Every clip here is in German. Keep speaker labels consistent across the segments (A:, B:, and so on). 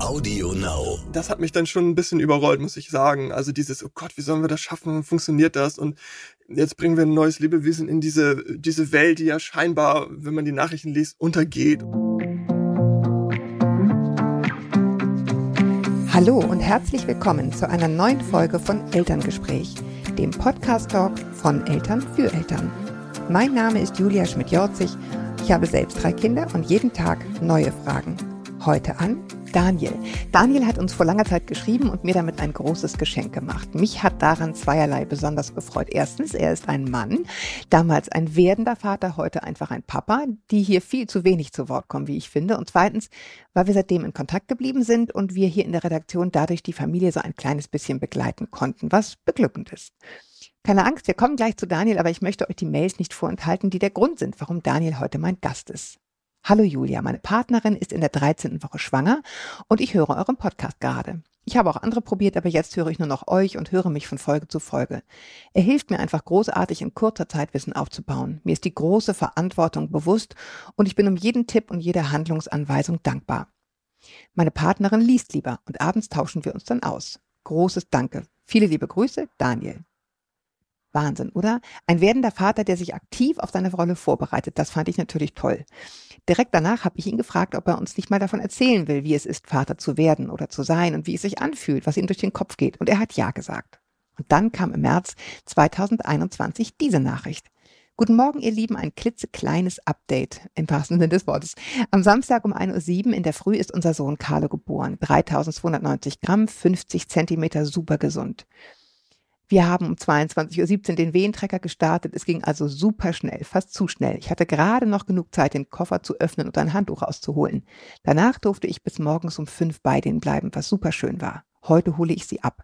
A: Audio Now.
B: Das hat mich dann schon ein bisschen überrollt, muss ich sagen. Also dieses, oh Gott, wie sollen wir das schaffen? Funktioniert das? Und jetzt bringen wir ein neues Lebewesen in diese, diese Welt, die ja scheinbar, wenn man die Nachrichten liest, untergeht.
C: Hallo und herzlich willkommen zu einer neuen Folge von Elterngespräch, dem Podcast-Talk von Eltern für Eltern. Mein Name ist Julia Schmidt-Jorzig. Ich habe selbst drei Kinder und jeden Tag neue Fragen. Heute an Daniel. Daniel hat uns vor langer Zeit geschrieben und mir damit ein großes Geschenk gemacht. Mich hat daran zweierlei besonders gefreut. Erstens, er ist ein Mann, damals ein werdender Vater, heute einfach ein Papa, die hier viel zu wenig zu Wort kommen, wie ich finde. Und zweitens, weil wir seitdem in Kontakt geblieben sind und wir hier in der Redaktion dadurch die Familie so ein kleines bisschen begleiten konnten, was beglückend ist. Keine Angst, wir kommen gleich zu Daniel, aber ich möchte euch die Mails nicht vorenthalten, die der Grund sind, warum Daniel heute mein Gast ist. Hallo Julia, meine Partnerin ist in der 13. Woche schwanger und ich höre euren Podcast gerade. Ich habe auch andere probiert, aber jetzt höre ich nur noch euch und höre mich von Folge zu Folge. Er hilft mir einfach großartig in kurzer Zeit Wissen aufzubauen. Mir ist die große Verantwortung bewusst und ich bin um jeden Tipp und jede Handlungsanweisung dankbar. Meine Partnerin liest lieber und abends tauschen wir uns dann aus. Großes Danke. Viele liebe Grüße, Daniel. Wahnsinn, oder? Ein werdender Vater, der sich aktiv auf seine Rolle vorbereitet, das fand ich natürlich toll. Direkt danach habe ich ihn gefragt, ob er uns nicht mal davon erzählen will, wie es ist, Vater zu werden oder zu sein und wie es sich anfühlt, was ihm durch den Kopf geht. Und er hat Ja gesagt. Und dann kam im März 2021 diese Nachricht. Guten Morgen, ihr Lieben, ein klitzekleines Update im wahrsten Sinne des Wortes. Am Samstag um 1.07 Uhr in der Früh ist unser Sohn Carlo geboren. 3290 Gramm, 50 Zentimeter, super gesund. Wir haben um 22.17 Uhr den Wehentrecker gestartet. Es ging also super schnell, fast zu schnell. Ich hatte gerade noch genug Zeit, den Koffer zu öffnen und ein Handtuch rauszuholen. Danach durfte ich bis morgens um fünf bei denen bleiben, was super schön war. Heute hole ich sie ab.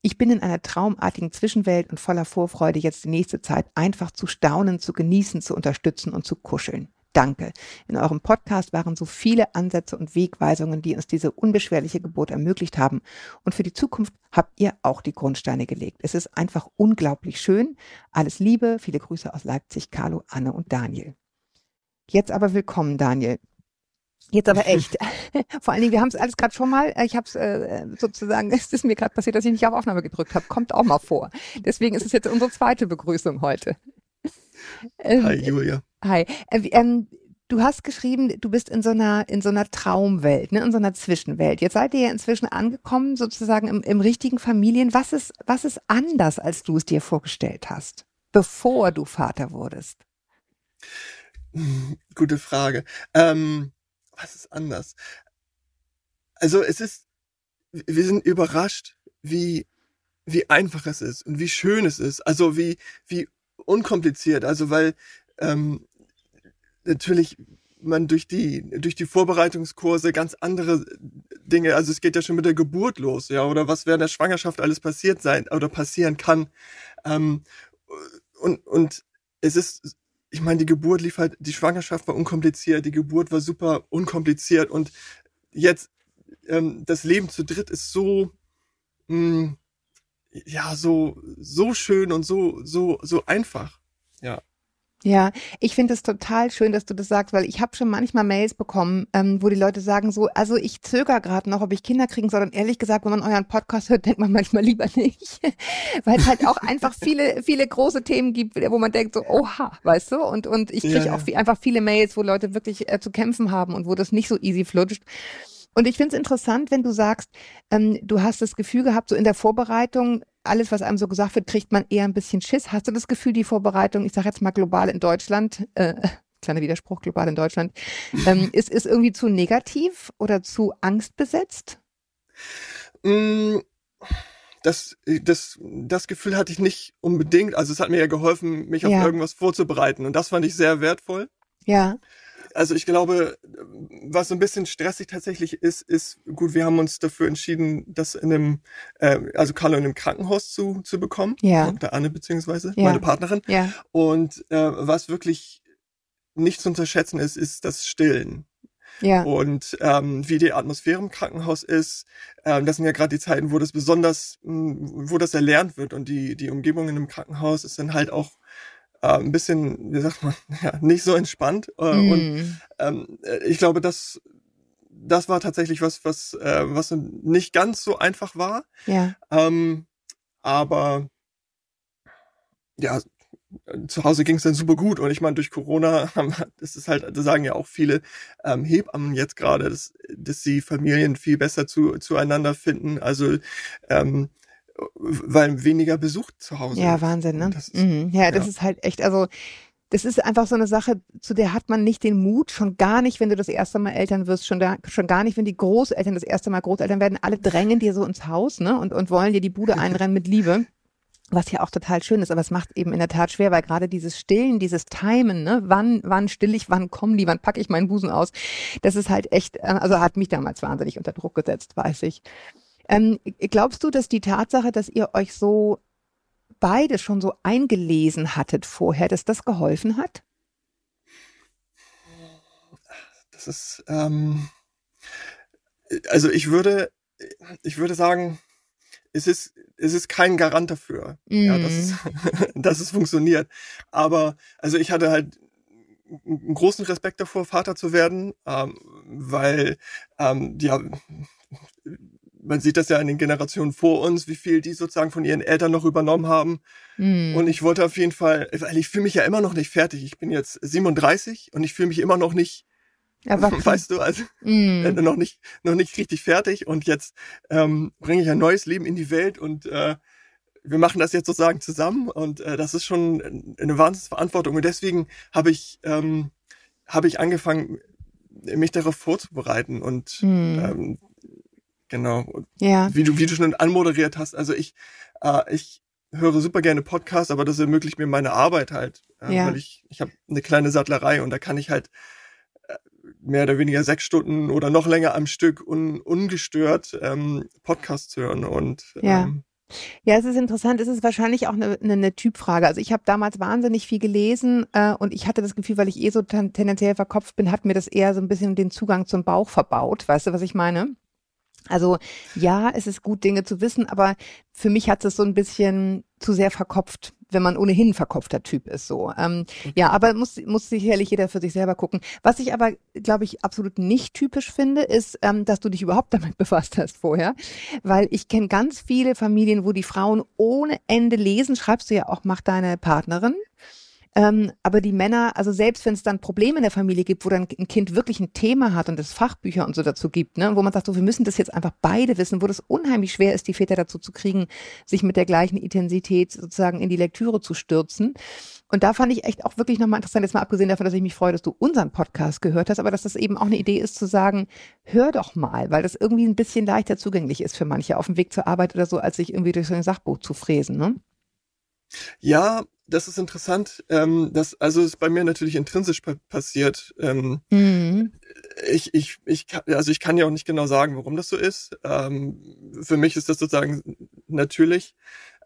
C: Ich bin in einer traumartigen Zwischenwelt und voller Vorfreude, jetzt die nächste Zeit einfach zu staunen, zu genießen, zu unterstützen und zu kuscheln. Danke. In eurem Podcast waren so viele Ansätze und Wegweisungen, die uns diese unbeschwerliche Geburt ermöglicht haben. Und für die Zukunft habt ihr auch die Grundsteine gelegt. Es ist einfach unglaublich schön. Alles Liebe, viele Grüße aus Leipzig, Carlo, Anne und Daniel. Jetzt aber willkommen, Daniel. Jetzt aber echt. Vor allen Dingen, wir haben es alles gerade schon mal. Ich habe es äh, sozusagen, es ist mir gerade passiert, dass ich nicht auf Aufnahme gedrückt habe. Kommt auch mal vor. Deswegen ist es jetzt unsere zweite Begrüßung heute.
B: Hi Julia.
C: Hi. Äh, ähm, du hast geschrieben, du bist in so einer, in so einer Traumwelt, ne, in so einer Zwischenwelt. Jetzt seid ihr ja inzwischen angekommen, sozusagen im, im richtigen Familien. Was ist, was ist anders, als du es dir vorgestellt hast, bevor du Vater wurdest?
B: Gute Frage. Ähm, was ist anders? Also es ist, wir sind überrascht, wie, wie einfach es ist und wie schön es ist. Also wie, wie unkompliziert. Also weil ähm, natürlich man durch die durch die Vorbereitungskurse ganz andere Dinge, also es geht ja schon mit der Geburt los, ja, oder was während der Schwangerschaft alles passiert sein oder passieren kann. Ähm, und und es ist, ich meine, die Geburt lief halt, die Schwangerschaft war unkompliziert, die Geburt war super unkompliziert und jetzt ähm, das Leben zu dritt ist so mh, hm, ja so so schön und so so so einfach, ja.
C: Ja, ich finde es total schön, dass du das sagst, weil ich habe schon manchmal Mails bekommen, ähm, wo die Leute sagen so, also ich zögere gerade noch, ob ich Kinder kriegen soll. Und ehrlich gesagt, wenn man euren Podcast hört, denkt man manchmal lieber nicht, weil es halt auch einfach viele, viele große Themen gibt, wo man denkt so, oha, weißt du? Und und ich kriege ja, auch viel, einfach viele Mails, wo Leute wirklich äh, zu kämpfen haben und wo das nicht so easy flutscht. Und ich finde es interessant, wenn du sagst, ähm, du hast das Gefühl gehabt, so in der Vorbereitung, alles, was einem so gesagt wird, kriegt man eher ein bisschen Schiss. Hast du das Gefühl, die Vorbereitung, ich sage jetzt mal global in Deutschland, äh, kleiner Widerspruch, global in Deutschland, ähm, ist, ist irgendwie zu negativ oder zu angstbesetzt?
B: Mm, das, das, das Gefühl hatte ich nicht unbedingt. Also es hat mir ja geholfen, mich auf ja. irgendwas vorzubereiten. Und das fand ich sehr wertvoll.
C: Ja
B: also ich glaube, was so ein bisschen stressig tatsächlich ist, ist, gut, wir haben uns dafür entschieden, das in einem, äh, also Carlo in einem Krankenhaus zu, zu bekommen.
C: Ja.
B: Der Anne beziehungsweise, ja. meine Partnerin.
C: Ja.
B: Und äh, was wirklich nicht zu unterschätzen ist, ist das Stillen.
C: Ja.
B: Und ähm, wie die Atmosphäre im Krankenhaus ist, ähm, das sind ja gerade die Zeiten, wo das besonders, mh, wo das erlernt wird und die die Umgebung in einem Krankenhaus ist dann halt auch äh, ein bisschen, wie sagt man, ja, nicht so entspannt. Äh, mm. Und ähm, ich glaube, das, das war tatsächlich was, was, äh, was nicht ganz so einfach war.
C: Ja.
B: Ähm, aber ja, zu Hause ging es dann super gut und ich meine durch Corona das ist halt das sagen ja auch viele ähm, Hebammen jetzt gerade dass, dass sie Familien viel besser zu, zueinander finden also ähm, weil weniger Besuch zu Hause
C: ja Wahnsinn ne ist, mhm. ja, ja das ist halt echt also das ist einfach so eine Sache, zu der hat man nicht den Mut, schon gar nicht, wenn du das erste Mal Eltern wirst, schon, da, schon gar nicht, wenn die Großeltern das erste Mal Großeltern werden. Alle drängen dir so ins Haus ne? und, und wollen dir die Bude einrennen mit Liebe was ja auch total schön ist, aber es macht eben in der Tat schwer, weil gerade dieses Stillen, dieses Timen, ne, wann, wann still ich, wann kommen die, wann packe ich meinen Busen aus, das ist halt echt, äh, also hat mich damals wahnsinnig unter Druck gesetzt, weiß ich. Ähm, glaubst du, dass die Tatsache, dass ihr euch so beide schon so eingelesen hattet vorher, dass das geholfen hat?
B: Das ist, ähm, also ich würde, ich würde sagen, es ist, es ist kein Garant dafür, mm. ja, dass, es, mhm. dass es funktioniert. Aber also ich hatte halt einen großen Respekt davor, Vater zu werden, ähm, weil ähm, ja, man sieht das ja in den Generationen vor uns, wie viel die sozusagen von ihren Eltern noch übernommen haben. Mm. Und ich wollte auf jeden Fall, weil ich fühle mich ja immer noch nicht fertig. Ich bin jetzt 37 und ich fühle mich immer noch nicht Erwachsen. Weißt du, also mm. äh, noch nicht noch nicht richtig fertig und jetzt ähm, bringe ich ein neues Leben in die Welt und äh, wir machen das jetzt sozusagen zusammen und äh, das ist schon eine Wahnsinnsverantwortung und deswegen habe ich ähm, habe ich angefangen mich darauf vorzubereiten und mm. ähm, genau
C: ja.
B: wie du wie du schon anmoderiert hast also ich äh, ich höre super gerne Podcasts aber das ermöglicht mir meine Arbeit halt äh, ja. weil ich ich habe eine kleine Sattlerei und da kann ich halt mehr oder weniger sechs Stunden oder noch länger am Stück un, ungestört ähm, Podcasts hören und
C: ja. Ähm, ja, es ist interessant. Es ist wahrscheinlich auch eine, eine, eine Typfrage. Also ich habe damals wahnsinnig viel gelesen äh, und ich hatte das Gefühl, weil ich eh so tendenziell verkopft bin, hat mir das eher so ein bisschen den Zugang zum Bauch verbaut. Weißt du, was ich meine? Also ja, es ist gut, Dinge zu wissen, aber für mich hat es so ein bisschen zu sehr verkopft, wenn man ohnehin ein verkopfter Typ ist. So, ähm, okay. ja, aber muss muss sicherlich jeder für sich selber gucken. Was ich aber, glaube ich, absolut nicht typisch finde, ist, ähm, dass du dich überhaupt damit befasst hast vorher, weil ich kenne ganz viele Familien, wo die Frauen ohne Ende lesen. Schreibst du ja auch, macht deine Partnerin. Ähm, aber die Männer, also selbst wenn es dann Probleme in der Familie gibt, wo dann ein Kind wirklich ein Thema hat und es Fachbücher und so dazu gibt, ne, wo man sagt, so, wir müssen das jetzt einfach beide wissen, wo das unheimlich schwer ist, die Väter dazu zu kriegen, sich mit der gleichen Intensität sozusagen in die Lektüre zu stürzen. Und da fand ich echt auch wirklich nochmal interessant, jetzt mal abgesehen davon, dass ich mich freue, dass du unseren Podcast gehört hast, aber dass das eben auch eine Idee ist zu sagen, hör doch mal, weil das irgendwie ein bisschen leichter zugänglich ist für manche auf dem Weg zur Arbeit oder so, als sich irgendwie durch so ein Sachbuch zu fräsen, ne?
B: Ja, das ist interessant. Ähm, das, also ist bei mir natürlich intrinsisch pa passiert. Ähm, mhm. ich, ich, ich, also ich kann ja auch nicht genau sagen, warum das so ist. Ähm, für mich ist das sozusagen natürlich.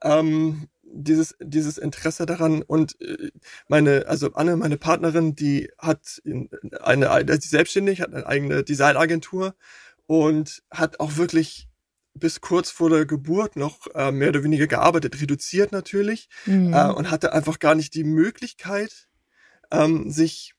B: Ähm, dieses, dieses Interesse daran und äh, meine, also Anne, meine Partnerin, die hat eine, die selbstständig, hat eine eigene Designagentur und hat auch wirklich bis kurz vor der Geburt noch äh, mehr oder weniger gearbeitet, reduziert natürlich, mhm. äh, und hatte einfach gar nicht die Möglichkeit, ähm, sich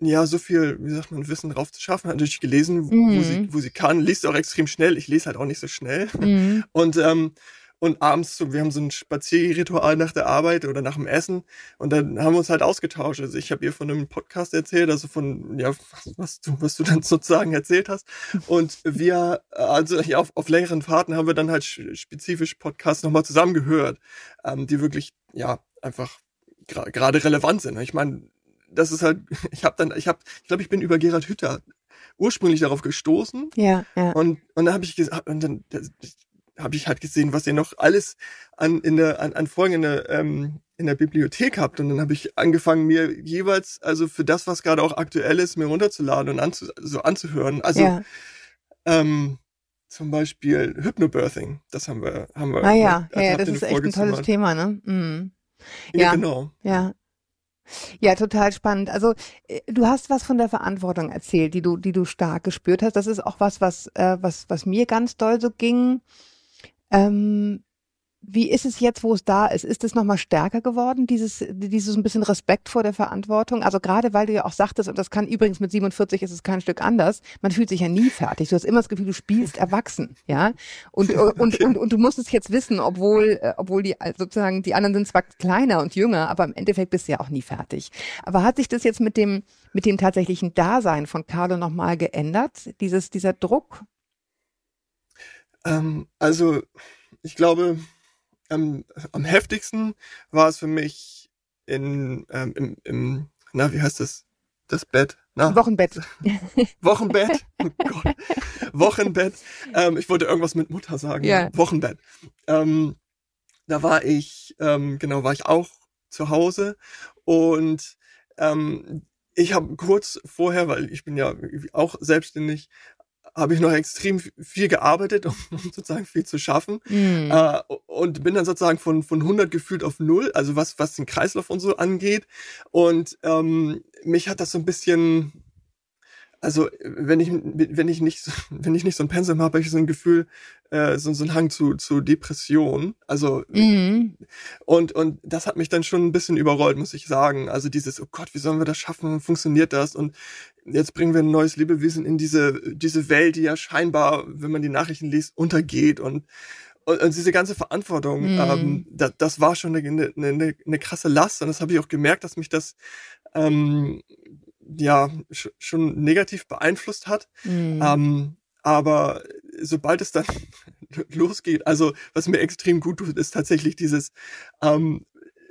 B: ja so viel, wie sagt man, Wissen drauf zu schaffen. Hat natürlich gelesen, mhm. wo sie, wo sie kann, liest auch extrem schnell. Ich lese halt auch nicht so schnell. Mhm. Und ähm, und abends, so, wir haben so ein Spazierritual nach der Arbeit oder nach dem Essen und dann haben wir uns halt ausgetauscht. Also ich habe ihr von einem Podcast erzählt, also von, ja, was du, was du dann sozusagen erzählt hast. Und wir, also ja, auf, auf längeren Fahrten haben wir dann halt spezifisch Podcasts nochmal zusammengehört, ähm, die wirklich, ja, einfach gerade relevant sind. Ich meine, das ist halt, ich habe dann, ich habe, ich glaube, ich bin über Gerhard Hütter ursprünglich darauf gestoßen.
C: Ja, ja.
B: Und, und dann habe ich gesagt, und dann, habe ich halt gesehen, was ihr noch alles an, in der, an, an Folgen in der, ähm, in der Bibliothek habt. Und dann habe ich angefangen, mir jeweils, also für das, was gerade auch aktuell ist, mir runterzuladen und anzu, so anzuhören. Also ja. ähm, zum Beispiel Hypnobirthing, das haben wir, haben wir.
C: Ah ja, ja, ja das ist echt ein tolles Thema, ne? Mhm.
B: Ja, ja, genau.
C: Ja, ja, total spannend. Also äh, du hast was von der Verantwortung erzählt, die du, die du stark gespürt hast. Das ist auch was, was, äh, was, was mir ganz doll so ging. Ähm, wie ist es jetzt, wo es da ist? Ist es nochmal stärker geworden, dieses, dieses ein bisschen Respekt vor der Verantwortung? Also gerade weil du ja auch sagtest, und das kann übrigens mit 47 ist es kein Stück anders, man fühlt sich ja nie fertig. Du hast immer das Gefühl, du spielst erwachsen, ja? Und, und, und, und, und du musst es jetzt wissen, obwohl, äh, obwohl die sozusagen, die anderen sind zwar kleiner und jünger, aber im Endeffekt bist du ja auch nie fertig. Aber hat sich das jetzt mit dem, mit dem tatsächlichen Dasein von Carlo nochmal geändert? Dieses, dieser Druck?
B: Ähm, also, ich glaube, am, am heftigsten war es für mich in, ähm, im, im, na, wie heißt das? Das Bett. Na?
C: Wochenbett.
B: Wochenbett. Oh Gott. Wochenbett. Ähm, ich wollte irgendwas mit Mutter sagen.
C: Ja.
B: Wochenbett. Ähm, da war ich, ähm, genau, war ich auch zu Hause und ähm, ich habe kurz vorher, weil ich bin ja auch selbstständig, habe ich noch extrem viel gearbeitet, um, sozusagen viel zu schaffen. Mhm. Äh, und bin dann sozusagen von, von 100 gefühlt auf null, also was, was den Kreislauf und so angeht. Und ähm, mich hat das so ein bisschen also wenn ich wenn ich nicht wenn ich nicht so ein Pensum habe, habe ich so ein Gefühl, äh, so, so ein Hang zu zu Depression. Also mhm. und und das hat mich dann schon ein bisschen überrollt, muss ich sagen. Also dieses oh Gott, wie sollen wir das schaffen? Funktioniert das? Und jetzt bringen wir ein neues Lebewesen in diese diese Welt, die ja scheinbar, wenn man die Nachrichten liest, untergeht und und, und diese ganze Verantwortung, mhm. ähm, das, das war schon eine, eine, eine krasse Last und das habe ich auch gemerkt, dass mich das ähm, ja schon negativ beeinflusst hat. Mhm. Ähm, aber sobald es dann losgeht, also was mir extrem gut tut, ist tatsächlich dieses ähm,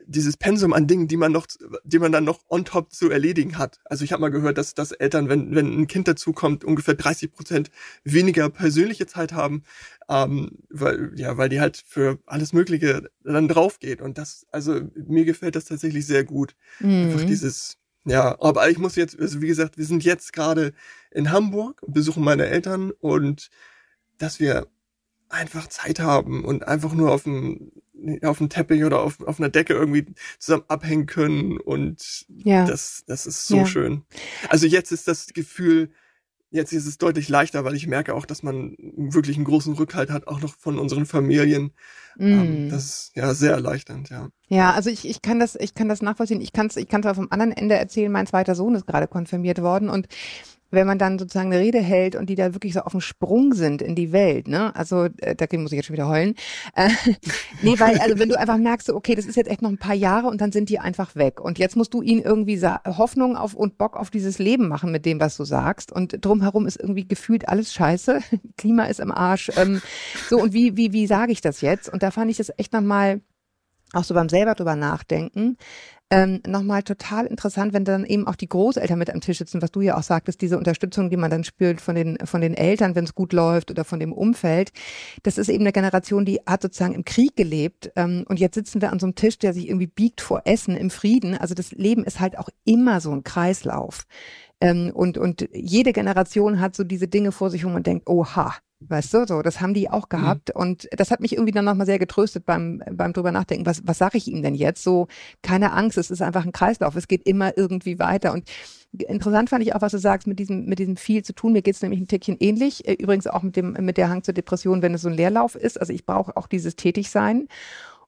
B: dieses Pensum an Dingen, die man noch, die man dann noch on top zu erledigen hat. Also ich habe mal gehört, dass, dass Eltern, wenn, wenn ein Kind dazukommt, ungefähr 30 Prozent weniger persönliche Zeit haben, ähm, weil, ja, weil die halt für alles Mögliche dann drauf geht. Und das, also mir gefällt das tatsächlich sehr gut. Mhm. Einfach dieses, ja, aber ich muss jetzt, also wie gesagt, wir sind jetzt gerade in Hamburg und besuchen meine Eltern und dass wir einfach Zeit haben und einfach nur auf dem, auf dem Teppich oder auf, auf einer Decke irgendwie zusammen abhängen können und ja. das, das ist so ja. schön. Also jetzt ist das Gefühl, Jetzt ist es deutlich leichter, weil ich merke auch, dass man wirklich einen großen Rückhalt hat, auch noch von unseren Familien. Mm. das ist ja sehr erleichternd, ja.
C: Ja, also ich, ich kann das, ich kann das nachvollziehen. Ich kann es, ich kann es vom anderen Ende erzählen. Mein zweiter Sohn ist gerade konfirmiert worden und wenn man dann sozusagen eine Rede hält und die da wirklich so auf dem Sprung sind in die Welt, ne? Also äh, da muss ich jetzt schon wieder heulen. Äh, nee, weil also wenn du einfach merkst, so, okay, das ist jetzt echt noch ein paar Jahre und dann sind die einfach weg und jetzt musst du ihnen irgendwie Hoffnung auf und Bock auf dieses Leben machen mit dem, was du sagst und drumherum ist irgendwie gefühlt alles Scheiße, Klima ist im Arsch. Ähm, so und wie wie wie sage ich das jetzt? Und da fand ich das echt nochmal auch so beim selber drüber nachdenken, ähm, nochmal total interessant, wenn dann eben auch die Großeltern mit am Tisch sitzen, was du ja auch sagtest, diese Unterstützung, die man dann spürt von den, von den Eltern, wenn es gut läuft oder von dem Umfeld. Das ist eben eine Generation, die hat sozusagen im Krieg gelebt ähm, und jetzt sitzen wir an so einem Tisch, der sich irgendwie biegt vor Essen im Frieden. Also das Leben ist halt auch immer so ein Kreislauf. Ähm, und, und jede Generation hat so diese Dinge vor sich, wo man denkt, oha, Weißt du, so, das haben die auch mhm. gehabt. Mhm. Und das hat mich irgendwie dann nochmal sehr getröstet beim, beim drüber nachdenken. Was, was sage ich ihm denn jetzt? So, keine Angst, es ist einfach ein Kreislauf. Es geht immer irgendwie weiter. Und interessant fand ich auch, was du sagst, mit diesem, mit diesem viel zu tun. Mir geht's nämlich ein Tickchen ähnlich. Äh, übrigens auch mit dem, mit der Hang zur Depression, wenn es so ein Leerlauf ist. Also ich brauche auch dieses Tätigsein.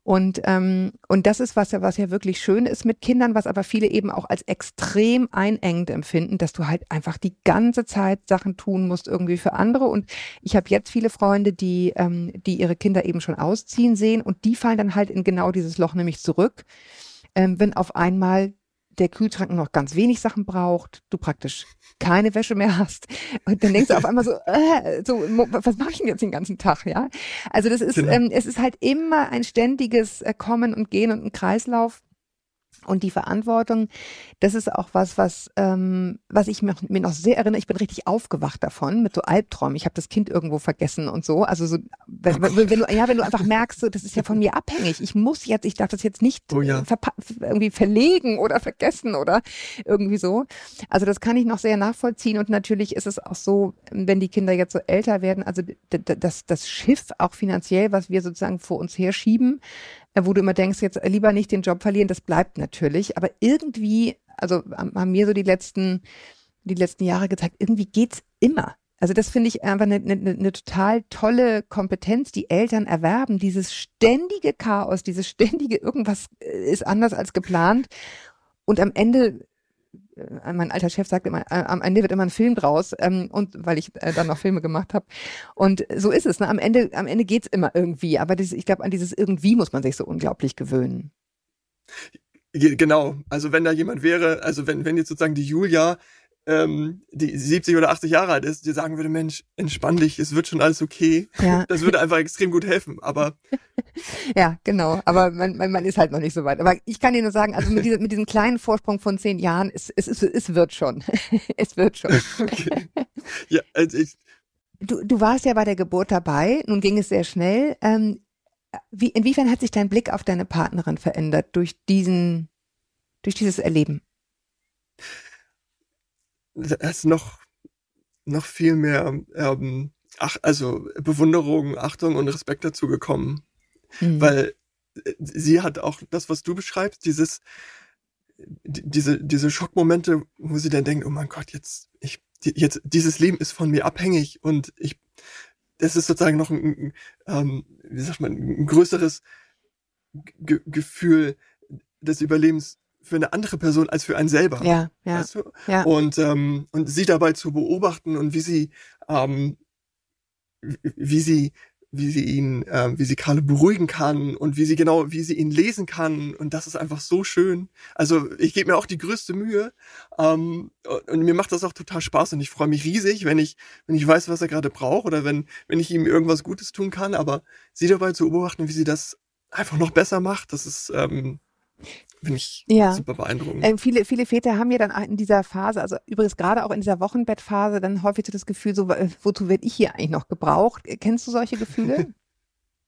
C: Und, ähm, und das ist was ja, was ja wirklich schön ist mit Kindern, was aber viele eben auch als extrem einengend empfinden, dass du halt einfach die ganze Zeit Sachen tun musst irgendwie für andere. Und ich habe jetzt viele Freunde, die, ähm, die ihre Kinder eben schon ausziehen sehen und die fallen dann halt in genau dieses Loch nämlich zurück, ähm, wenn auf einmal der Kühlschrank noch ganz wenig Sachen braucht, du praktisch keine Wäsche mehr hast und dann denkst du auf einmal so, äh, so was mache ich denn jetzt den ganzen Tag, ja? Also das ist, genau. ähm, es ist halt immer ein ständiges äh, Kommen und Gehen und ein Kreislauf. Und die Verantwortung, das ist auch was, was, ähm, was ich mir, mir noch sehr erinnere. Ich bin richtig aufgewacht davon mit so Albträumen. Ich habe das Kind irgendwo vergessen und so. Also so, wenn, wenn, wenn, du, ja, wenn du einfach merkst, so, das ist ja von mir abhängig. Ich muss jetzt, ich darf das jetzt nicht oh ja. irgendwie verlegen oder vergessen oder irgendwie so. Also das kann ich noch sehr nachvollziehen. Und natürlich ist es auch so, wenn die Kinder jetzt so älter werden, also das, das Schiff auch finanziell, was wir sozusagen vor uns herschieben, äh, wo du immer denkst, jetzt lieber nicht den Job verlieren, das bleibt natürlich. Aber irgendwie, also haben mir so die letzten, die letzten Jahre gezeigt, irgendwie geht's immer. Also das finde ich einfach eine, eine, eine total tolle Kompetenz, die Eltern erwerben. Dieses ständige Chaos, dieses ständige irgendwas äh, ist anders als geplant. Und am Ende äh, mein alter Chef sagt immer, äh, am Ende wird immer ein Film draus, ähm, und weil ich äh, dann noch Filme gemacht habe. Und so ist es. Ne? Am Ende, am Ende geht's immer irgendwie. Aber dieses, ich glaube, an dieses irgendwie muss man sich so unglaublich gewöhnen.
B: Genau. Also wenn da jemand wäre, also wenn, wenn jetzt sozusagen die Julia ähm, die 70 oder 80 Jahre alt ist, die sagen würde, Mensch, entspann dich, es wird schon alles okay. Ja. Das würde einfach extrem gut helfen. Aber
C: ja, genau. Aber man, man, man ist halt noch nicht so weit. Aber ich kann dir nur sagen, also mit, dieser, mit diesem kleinen Vorsprung von zehn Jahren, es, es, es, es wird schon. es wird schon. Okay. Ja, also ich, du, du warst ja bei der Geburt dabei. Nun ging es sehr schnell. Ähm, wie, inwiefern hat sich dein Blick auf deine Partnerin verändert durch diesen, durch dieses Erleben?
B: Da ist noch, noch viel mehr, ähm, ach, also Bewunderung, Achtung und Respekt dazu gekommen. Mhm. Weil äh, sie hat auch das, was du beschreibst, dieses, diese, diese Schockmomente, wo sie dann denkt, oh mein Gott, jetzt, ich, jetzt, dieses Leben ist von mir abhängig und ich, das ist sozusagen noch ein, ähm, wie sagt man, ein größeres G Gefühl des Überlebens für eine andere Person als für einen selber.
C: Ja, ja.
B: Weißt du? ja. Und, ähm, und sie dabei zu beobachten und wie sie, ähm, wie sie, wie sie ihn, ähm, wie sie Karle beruhigen kann und wie sie genau, wie sie ihn lesen kann. Und das ist einfach so schön. Also ich gebe mir auch die größte Mühe. Ähm, und mir macht das auch total Spaß und ich freue mich riesig, wenn ich, wenn ich weiß, was er gerade braucht oder wenn, wenn ich ihm irgendwas Gutes tun kann. Aber sie dabei zu beobachten, wie sie das einfach noch besser macht, das ist, ähm, Finde ich ja. super beeindruckend.
C: Ähm, viele, viele Väter haben ja dann in dieser Phase, also übrigens gerade auch in dieser Wochenbettphase, dann häufig so das Gefühl, so, äh, wozu werde ich hier eigentlich noch gebraucht? Kennst du solche Gefühle?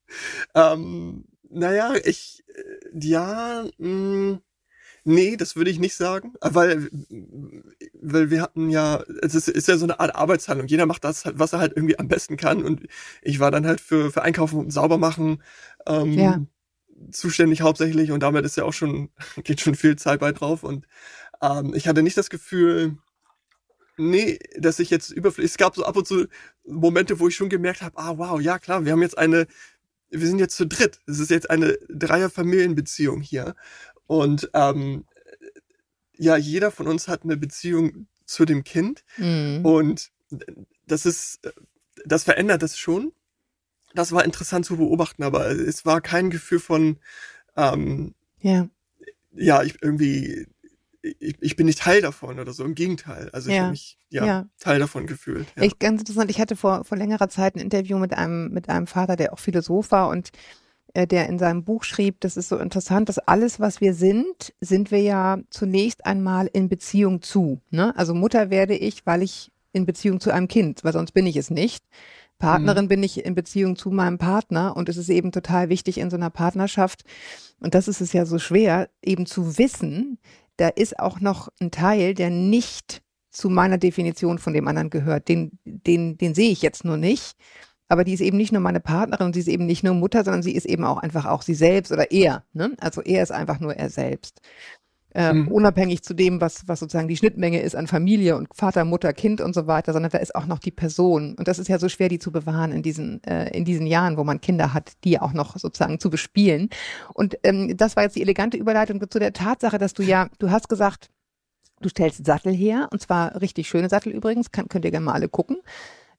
B: ähm, naja, ich, äh, ja, mh, mm, nee, das würde ich nicht sagen, weil, weil wir hatten ja, es ist, ist ja so eine Art Arbeitsteilung. Jeder macht das, was er halt irgendwie am besten kann und ich war dann halt für, für Einkaufen und Saubermachen, ähm, ja zuständig hauptsächlich und damit ist ja auch schon, geht schon viel Zeit bei drauf. Und ähm, ich hatte nicht das Gefühl, nee, dass ich jetzt überflüssig, es gab so ab und zu Momente, wo ich schon gemerkt habe, ah wow, ja klar, wir haben jetzt eine, wir sind jetzt zu dritt, es ist jetzt eine Dreier-Familienbeziehung hier. Und ähm, ja, jeder von uns hat eine Beziehung zu dem Kind. Mhm. und das ist, das verändert das schon das war interessant zu beobachten, aber es war kein Gefühl von, ähm, ja, ja, ich irgendwie, ich, ich bin nicht Teil davon oder so. Im Gegenteil. Also ich ja. habe mich ja, ja, Teil davon gefühlt.
C: Ja. Ich, ganz interessant. Ich hatte vor, vor längerer Zeit ein Interview mit einem, mit einem Vater, der auch Philosoph war und äh, der in seinem Buch schrieb, das ist so interessant, dass alles, was wir sind, sind wir ja zunächst einmal in Beziehung zu. Ne? Also Mutter werde ich, weil ich in Beziehung zu einem Kind, weil sonst bin ich es nicht. Partnerin mhm. bin ich in Beziehung zu meinem Partner und es ist eben total wichtig in so einer Partnerschaft, und das ist es ja so schwer, eben zu wissen, da ist auch noch ein Teil, der nicht zu meiner Definition von dem anderen gehört. Den, den, den sehe ich jetzt nur nicht. Aber die ist eben nicht nur meine Partnerin und sie ist eben nicht nur Mutter, sondern sie ist eben auch einfach auch sie selbst oder er. Ne? Also er ist einfach nur er selbst ähm, mhm. unabhängig zu dem, was, was sozusagen die Schnittmenge ist an Familie und Vater, Mutter, Kind und so weiter, sondern da ist auch noch die Person. Und das ist ja so schwer, die zu bewahren in diesen, äh, in diesen Jahren, wo man Kinder hat, die auch noch sozusagen zu bespielen. Und ähm, das war jetzt die elegante Überleitung zu der Tatsache, dass du ja, du hast gesagt, du stellst Sattel her, und zwar richtig schöne Sattel übrigens, kann, könnt ihr gerne mal alle gucken.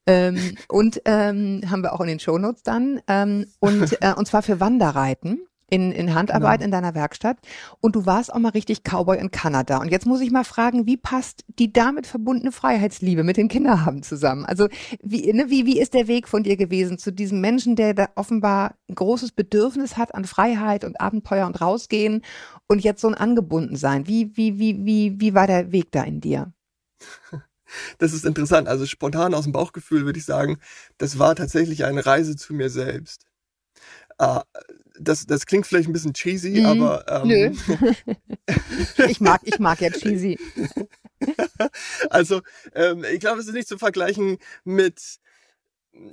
C: ähm, und ähm, haben wir auch in den Shownotes dann. Ähm, und, äh, und zwar für Wanderreiten in, in Handarbeit genau. in deiner Werkstatt und du warst auch mal richtig Cowboy in Kanada. Und jetzt muss ich mal fragen, wie passt die damit verbundene Freiheitsliebe mit den Kinderhaben zusammen? Also wie, ne, wie, wie ist der Weg von dir gewesen zu diesem Menschen, der da offenbar ein großes Bedürfnis hat an Freiheit und Abenteuer und rausgehen und jetzt so ein angebunden sein? Wie, wie, wie, wie, wie war der Weg da in dir?
B: Das ist interessant. Also spontan aus dem Bauchgefühl würde ich sagen, das war tatsächlich eine Reise zu mir selbst. Äh, das, das klingt vielleicht ein bisschen cheesy, mm, aber. Ähm,
C: nö. ich, mag, ich mag ja cheesy.
B: also, ähm, ich glaube, es ist nicht zu vergleichen mit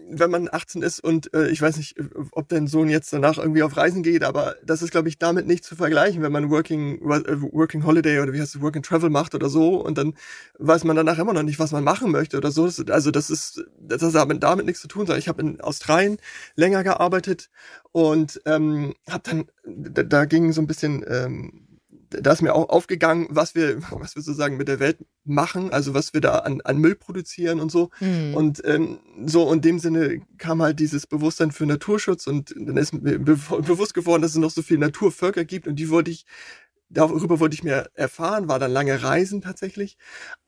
B: wenn man 18 ist und äh, ich weiß nicht, ob dein Sohn jetzt danach irgendwie auf Reisen geht, aber das ist, glaube ich, damit nicht zu vergleichen, wenn man Working, äh, Working Holiday oder wie heißt es, Work and Travel macht oder so und dann weiß man danach immer noch nicht, was man machen möchte oder so. Also das ist, das hat damit nichts zu tun. Ich habe in Australien länger gearbeitet und ähm, habe dann, da, da ging so ein bisschen ähm, da ist mir auch aufgegangen, was wir, was wir sozusagen mit der Welt machen, also was wir da an, an Müll produzieren und so. Mhm. Und ähm, so in dem Sinne kam halt dieses Bewusstsein für Naturschutz und dann ist mir be bewusst geworden, dass es noch so viele Naturvölker gibt und die wollte ich, darüber wollte ich mehr erfahren, war dann lange Reisen tatsächlich.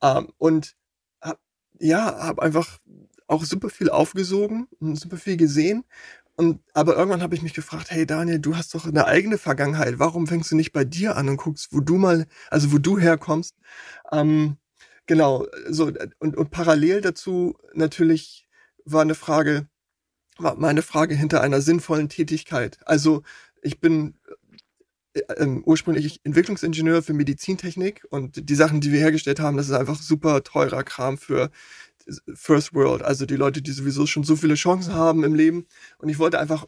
B: Ähm, und hab, ja, habe einfach auch super viel aufgesogen und super viel gesehen und aber irgendwann habe ich mich gefragt, hey Daniel, du hast doch eine eigene Vergangenheit. Warum fängst du nicht bei dir an und guckst, wo du mal, also wo du herkommst? Ähm, genau, so und, und parallel dazu natürlich war eine Frage, war meine Frage hinter einer sinnvollen Tätigkeit. Also ich bin äh, ähm, ursprünglich Entwicklungsingenieur für Medizintechnik und die Sachen, die wir hergestellt haben, das ist einfach super teurer Kram für First World, also die Leute, die sowieso schon so viele Chancen haben im Leben. Und ich wollte einfach,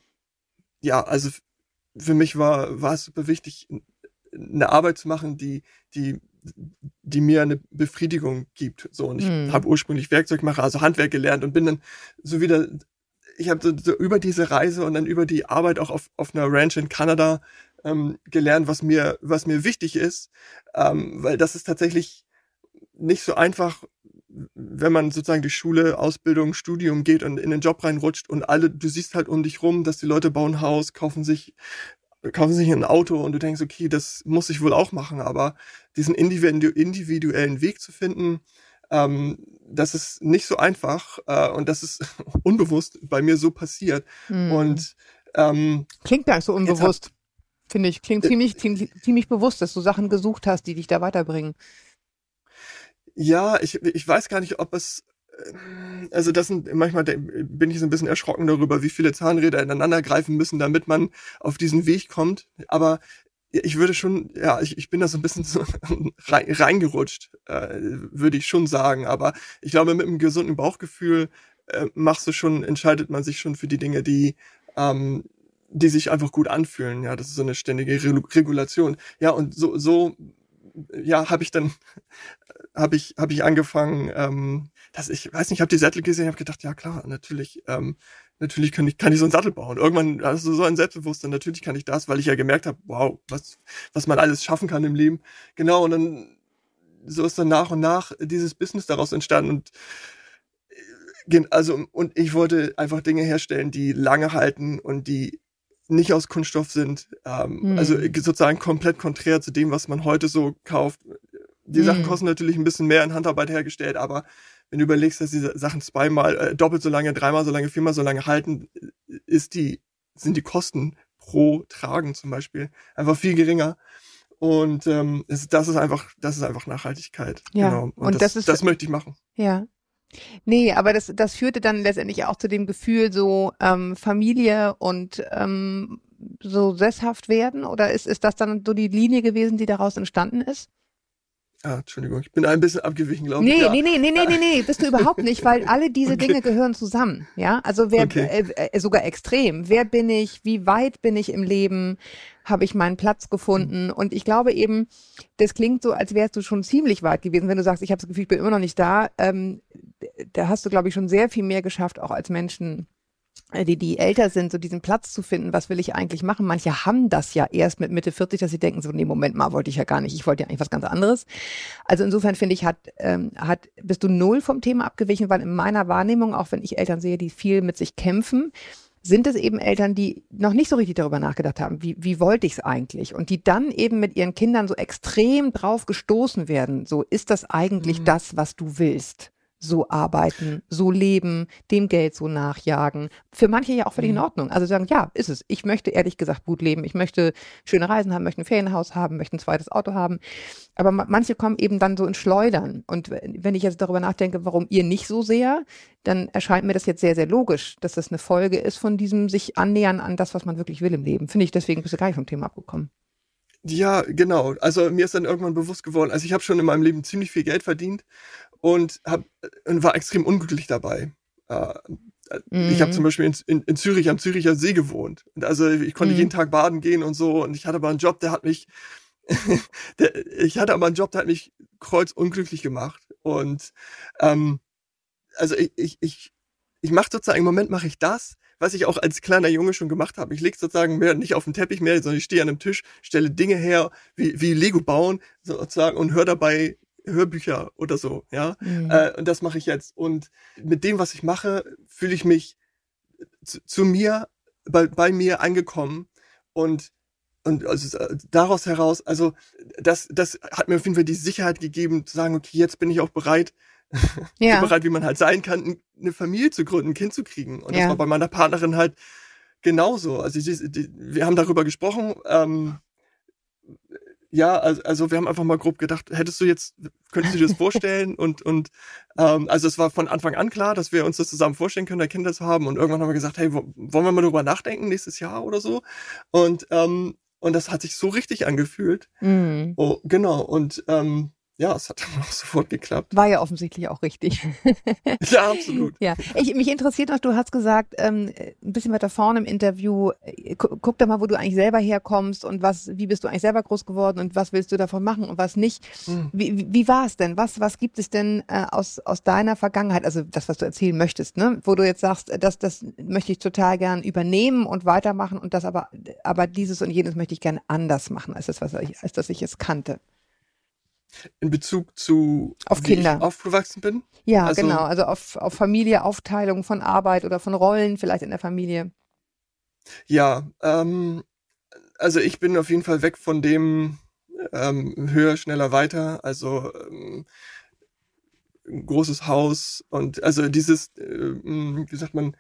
B: ja, also für mich war, war es super wichtig, eine Arbeit zu machen, die, die, die mir eine Befriedigung gibt. So, und ich hm. habe ursprünglich Werkzeugmacher, also Handwerk gelernt und bin dann so wieder, ich habe so, so über diese Reise und dann über die Arbeit auch auf, auf einer Ranch in Kanada ähm, gelernt, was mir, was mir wichtig ist, ähm, weil das ist tatsächlich nicht so einfach, wenn man sozusagen die Schule, Ausbildung, Studium geht und in den Job reinrutscht und alle, du siehst halt um dich rum, dass die Leute bauen Haus, kaufen sich, kaufen sich ein Auto und du denkst, okay, das muss ich wohl auch machen, aber diesen individuellen Weg zu finden, ähm, das ist nicht so einfach äh, und das ist unbewusst bei mir so passiert. Hm. Und ähm,
C: klingt gar nicht so unbewusst, finde ich. Klingt äh, ziemlich, ziemlich, ziemlich bewusst, dass du Sachen gesucht hast, die dich da weiterbringen.
B: Ja, ich, ich weiß gar nicht, ob es äh, also das sind manchmal bin ich so ein bisschen erschrocken darüber, wie viele Zahnräder ineinander greifen müssen, damit man auf diesen Weg kommt. Aber ich würde schon, ja, ich, ich bin da so ein bisschen so reingerutscht, äh, würde ich schon sagen. Aber ich glaube, mit einem gesunden Bauchgefühl äh, machst du schon, entscheidet man sich schon für die Dinge, die ähm, die sich einfach gut anfühlen. Ja, das ist so eine ständige Re Regulation. Ja, und so so ja, habe ich dann habe ich habe ich angefangen, ähm, dass ich weiß nicht, ich habe die Sättel gesehen, habe gedacht, ja klar, natürlich, ähm, natürlich kann ich kann ich so einen Sattel bauen. Irgendwann hast du so ein Selbstbewusstsein, natürlich kann ich das, weil ich ja gemerkt habe, wow, was was man alles schaffen kann im Leben. Genau und dann so ist dann nach und nach dieses Business daraus entstanden und äh, also und ich wollte einfach Dinge herstellen, die lange halten und die nicht aus Kunststoff sind. Ähm, hm. Also sozusagen komplett konträr zu dem, was man heute so kauft. Die. Sachen kosten natürlich ein bisschen mehr in Handarbeit hergestellt, aber wenn du überlegst, dass diese Sachen zweimal, äh, doppelt so lange, dreimal so lange, viermal so lange halten, ist die, sind die Kosten pro Tragen zum Beispiel einfach viel geringer. Und ähm, es, das ist einfach, das ist einfach Nachhaltigkeit.
C: Ja. Genau. Und,
B: und das, das, ist, das möchte ich machen.
C: Ja. Nee, aber das, das führte dann letztendlich auch zu dem Gefühl, so ähm, Familie und ähm, so sesshaft werden? Oder ist, ist das dann so die Linie gewesen, die daraus entstanden ist?
B: Ah, Entschuldigung, ich bin ein bisschen abgewichen, glaube
C: nee,
B: ich.
C: Ja. Nee, nee, nee, nee, nee, nee, bist du überhaupt nicht, weil alle diese okay. Dinge gehören zusammen. Ja, also wer okay. äh, äh, sogar extrem. Wer bin ich? Wie weit bin ich im Leben? Habe ich meinen Platz gefunden? Mhm. Und ich glaube eben, das klingt so, als wärst du schon ziemlich weit gewesen, wenn du sagst, ich habe das Gefühl, ich bin immer noch nicht da. Ähm, da hast du, glaube ich, schon sehr viel mehr geschafft, auch als Menschen äh, die, die älter sind, so diesen Platz zu finden, was will ich eigentlich machen? Manche haben das ja erst mit Mitte 40, dass sie denken, so, nee, Moment mal, wollte ich ja gar nicht, ich wollte ja eigentlich was ganz anderes. Also insofern finde ich, hat, ähm, hat, bist du null vom Thema abgewichen, weil in meiner Wahrnehmung, auch wenn ich Eltern sehe, die viel mit sich kämpfen, sind es eben Eltern, die noch nicht so richtig darüber nachgedacht haben, wie, wie wollte ich es eigentlich? Und die dann eben mit ihren Kindern so extrem drauf gestoßen werden. So, ist das eigentlich mhm. das, was du willst? So arbeiten, so leben, dem Geld so nachjagen. Für manche ja auch völlig in mhm. Ordnung. Also sagen, ja, ist es. Ich möchte ehrlich gesagt gut leben. Ich möchte schöne Reisen haben, möchte ein Ferienhaus haben, möchte ein zweites Auto haben. Aber manche kommen eben dann so ins Schleudern. Und wenn ich jetzt darüber nachdenke, warum ihr nicht so sehr, dann erscheint mir das jetzt sehr, sehr logisch, dass das eine Folge ist von diesem sich annähern an das, was man wirklich will im Leben. Finde ich, deswegen bist du gar nicht vom Thema abgekommen.
B: Ja, genau. Also mir ist dann irgendwann bewusst geworden, also ich habe schon in meinem Leben ziemlich viel Geld verdient und, hab, und war extrem unglücklich dabei. Äh, Mhm. Ich habe zum Beispiel in, in, in, Zürich am Züricher See gewohnt. Und also ich konnte mhm. jeden Tag baden gehen und so. Und ich hatte aber einen Job, der hat mich, der, ich hatte aber einen Job, der hat mich kreuzunglücklich gemacht. Und ähm, also ich, ich, ich, ich mache sozusagen, im Moment mache ich das, was ich auch als kleiner Junge schon gemacht habe. Ich lege sozusagen mehr nicht auf dem Teppich mehr, sondern ich stehe an einem Tisch, stelle Dinge her, wie, wie Lego bauen, sozusagen, und höre dabei Hörbücher oder so, ja. Mhm. Äh, und das mache ich jetzt. Und mit dem, was ich mache, fühle ich mich zu, zu, mir, bei, bei mir angekommen und und also daraus heraus, also das, das hat mir auf jeden Fall die Sicherheit gegeben, zu sagen, okay, jetzt bin ich auch bereit, ja. so bereit, wie man halt sein kann, eine Familie zu gründen, ein Kind zu kriegen. Und ja. das war bei meiner Partnerin halt genauso. Also die, die, wir haben darüber gesprochen, ähm, ja, also, also wir haben einfach mal grob gedacht, hättest du jetzt, könntest du dir das vorstellen? und und ähm, also es war von Anfang an klar, dass wir uns das zusammen vorstellen können, da Kinder zu haben. Und irgendwann haben wir gesagt, hey, wollen wir mal drüber nachdenken nächstes Jahr oder so? Und ähm, und das hat sich so richtig angefühlt. Mhm. Oh, genau. Und ähm, ja, es hat dann auch sofort geklappt.
C: War ja offensichtlich auch richtig.
B: ja, absolut.
C: Ja, ich, mich interessiert noch, du hast gesagt, ähm, ein bisschen weiter vorne im Interview, äh, gu guck doch mal, wo du eigentlich selber herkommst und was, wie bist du eigentlich selber groß geworden und was willst du davon machen und was nicht. Hm. Wie, wie, wie war es denn? Was, was gibt es denn äh, aus, aus deiner Vergangenheit, also das, was du erzählen möchtest, ne? wo du jetzt sagst, das, das möchte ich total gern übernehmen und weitermachen und das aber, aber dieses und jenes möchte ich gern anders machen, als das, was ich, als das ich es kannte
B: in Bezug zu
C: auf Kinder
B: aufgewachsen bin?
C: Ja, also, genau. Also auf, auf Familie, Aufteilung von Arbeit oder von Rollen vielleicht in der Familie.
B: Ja, ähm, also ich bin auf jeden Fall weg von dem ähm, höher, schneller, weiter. Also ähm, ein großes Haus und also dieses, äh, wie sagt man,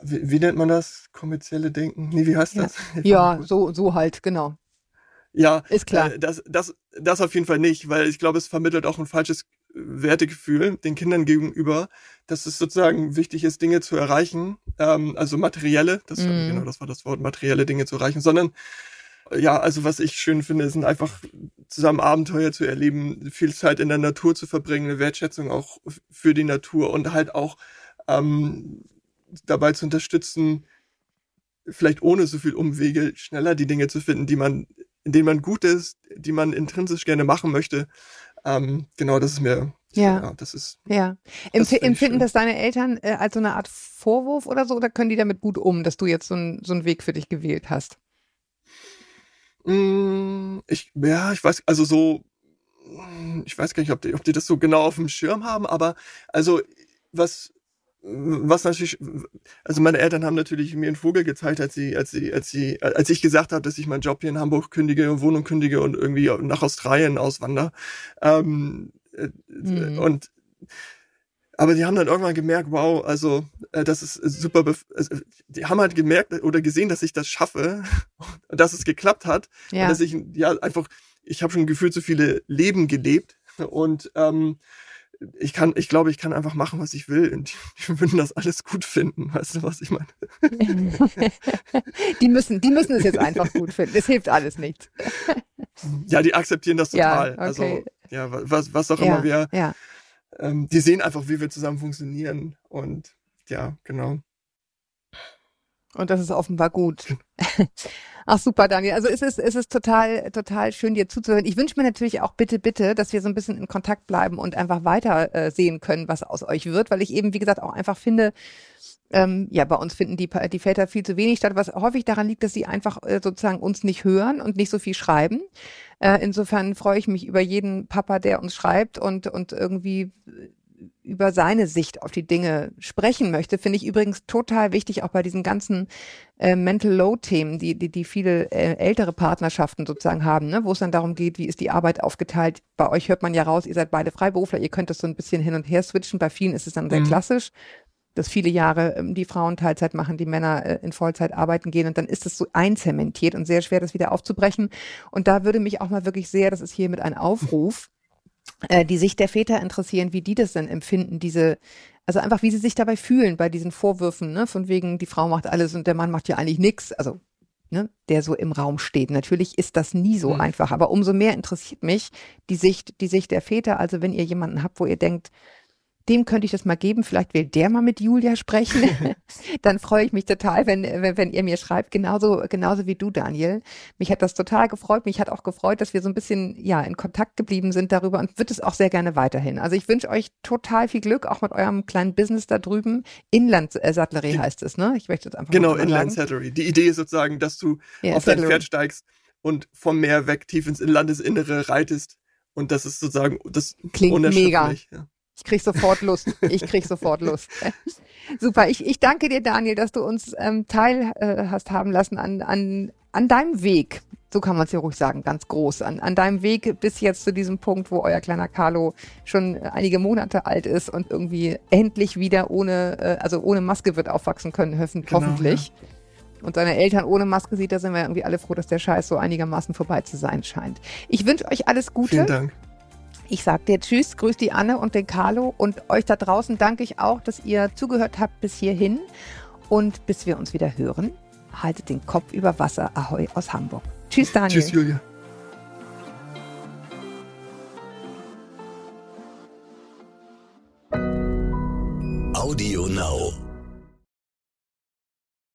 B: wie, wie, nennt man das? Kommerzielle Denken? Nee, wie heißt das?
C: Ja, ja so, so halt, genau.
B: Ja,
C: ist klar.
B: Äh, das, das, das auf jeden Fall nicht, weil ich glaube, es vermittelt auch ein falsches Wertegefühl den Kindern gegenüber, dass es sozusagen wichtig ist, Dinge zu erreichen, ähm, also materielle, das, mm. genau, das war das Wort, materielle Dinge zu erreichen, sondern ja, also was ich schön finde, sind einfach zusammen Abenteuer zu erleben, viel Zeit in der Natur zu verbringen, eine Wertschätzung auch für die Natur und halt auch ähm, dabei zu unterstützen, vielleicht ohne so viel Umwege schneller die Dinge zu finden, die man in denen man gut ist, die man intrinsisch gerne machen möchte. Ähm, genau, das ist mir
C: ja. ja, das ist. Ja. Empf das empfinden das deine Eltern äh, als so eine Art Vorwurf oder so oder können die damit gut um, dass du jetzt so, ein, so einen Weg für dich gewählt hast?
B: Mm, ich, ja, ich weiß, also so, ich weiß gar nicht, ob die, ob die das so genau auf dem Schirm haben, aber also was was natürlich, also meine Eltern haben natürlich mir einen Vogel gezeigt, als sie, als sie, als sie, als ich gesagt habe, dass ich meinen Job hier in Hamburg kündige, Wohnung kündige und irgendwie nach Australien auswandere. Ähm, mhm. Und aber die haben dann irgendwann gemerkt, wow, also äh, das ist super. Also, die haben halt gemerkt oder gesehen, dass ich das schaffe und dass es geklappt hat ja. und dass ich ja einfach, ich habe schon gefühlt so viele Leben gelebt und ähm, ich kann, ich glaube, ich kann einfach machen, was ich will. Und die, die würden das alles gut finden. Weißt du, was ich meine?
C: die müssen, die müssen es jetzt einfach gut finden. Es hilft alles nichts.
B: ja, die akzeptieren das total. Ja, also, okay. Also, ja, was, was auch ja, immer wir, ja. ähm, die sehen einfach, wie wir zusammen funktionieren. Und ja, genau.
C: Und das ist offenbar gut. Ach super, Daniel. Also es ist, es ist total, total schön, dir zuzuhören. Ich wünsche mir natürlich auch bitte, bitte, dass wir so ein bisschen in Kontakt bleiben und einfach weiter äh, sehen können, was aus euch wird, weil ich eben, wie gesagt, auch einfach finde, ähm, ja, bei uns finden die, die Väter viel zu wenig statt, was häufig daran liegt, dass sie einfach äh, sozusagen uns nicht hören und nicht so viel schreiben. Äh, insofern freue ich mich über jeden Papa, der uns schreibt und, und irgendwie über seine Sicht auf die Dinge sprechen möchte, finde ich übrigens total wichtig, auch bei diesen ganzen äh, Mental Load-Themen, die, die, die viele äh, ältere Partnerschaften sozusagen haben, ne? wo es dann darum geht, wie ist die Arbeit aufgeteilt. Bei euch hört man ja raus, ihr seid beide Freiberufler, ihr könnt das so ein bisschen hin und her switchen. Bei vielen ist es dann sehr mhm. klassisch, dass viele Jahre ähm, die Frauen Teilzeit machen, die Männer äh, in Vollzeit arbeiten gehen und dann ist es so einzementiert und sehr schwer, das wieder aufzubrechen. Und da würde mich auch mal wirklich sehr, das ist hier mit ein Aufruf, äh, die Sicht der Väter interessieren, wie die das denn empfinden, diese, also einfach, wie sie sich dabei fühlen bei diesen Vorwürfen, ne, von wegen, die Frau macht alles und der Mann macht ja eigentlich nichts, also, ne, der so im Raum steht. Natürlich ist das nie so mhm. einfach, aber umso mehr interessiert mich die Sicht, die Sicht der Väter. Also wenn ihr jemanden habt, wo ihr denkt, dem könnte ich das mal geben. Vielleicht will der mal mit Julia sprechen. Dann freue ich mich total, wenn, wenn, wenn ihr mir schreibt, genauso, genauso wie du, Daniel. Mich hat das total gefreut. Mich hat auch gefreut, dass wir so ein bisschen, ja, in Kontakt geblieben sind darüber und wird es auch sehr gerne weiterhin. Also ich wünsche euch total viel Glück, auch mit eurem kleinen Business da drüben. Inlandsattlerie heißt es, ne?
B: Ich möchte jetzt einfach Genau, Inlandsattlerie. Die Idee ist sozusagen, dass du ja, auf dein Pferd steigst und vom Meer weg tief ins Landesinnere reitest. Und das ist sozusagen das
C: Klingt mega. Ja. Ich krieg sofort Lust. Ich krieg sofort Lust. Super. Ich, ich danke dir, Daniel, dass du uns ähm, teil äh, hast haben lassen an, an, an deinem Weg. So kann man es ja ruhig sagen, ganz groß. An, an deinem Weg bis jetzt zu diesem Punkt, wo euer kleiner Carlo schon einige Monate alt ist und irgendwie endlich wieder ohne, äh, also ohne Maske wird aufwachsen können, hoffentlich. Genau, ja. Und seine Eltern ohne Maske sieht, da sind wir irgendwie alle froh, dass der Scheiß so einigermaßen vorbei zu sein scheint. Ich wünsche euch alles Gute.
B: Vielen Dank.
C: Ich sage dir Tschüss, grüß die Anne und den Carlo und euch da draußen danke ich auch, dass ihr zugehört habt bis hierhin. Und bis wir uns wieder hören, haltet den Kopf über Wasser. Ahoi aus Hamburg. Tschüss, Daniel.
B: Tschüss, Julia. Audio Now.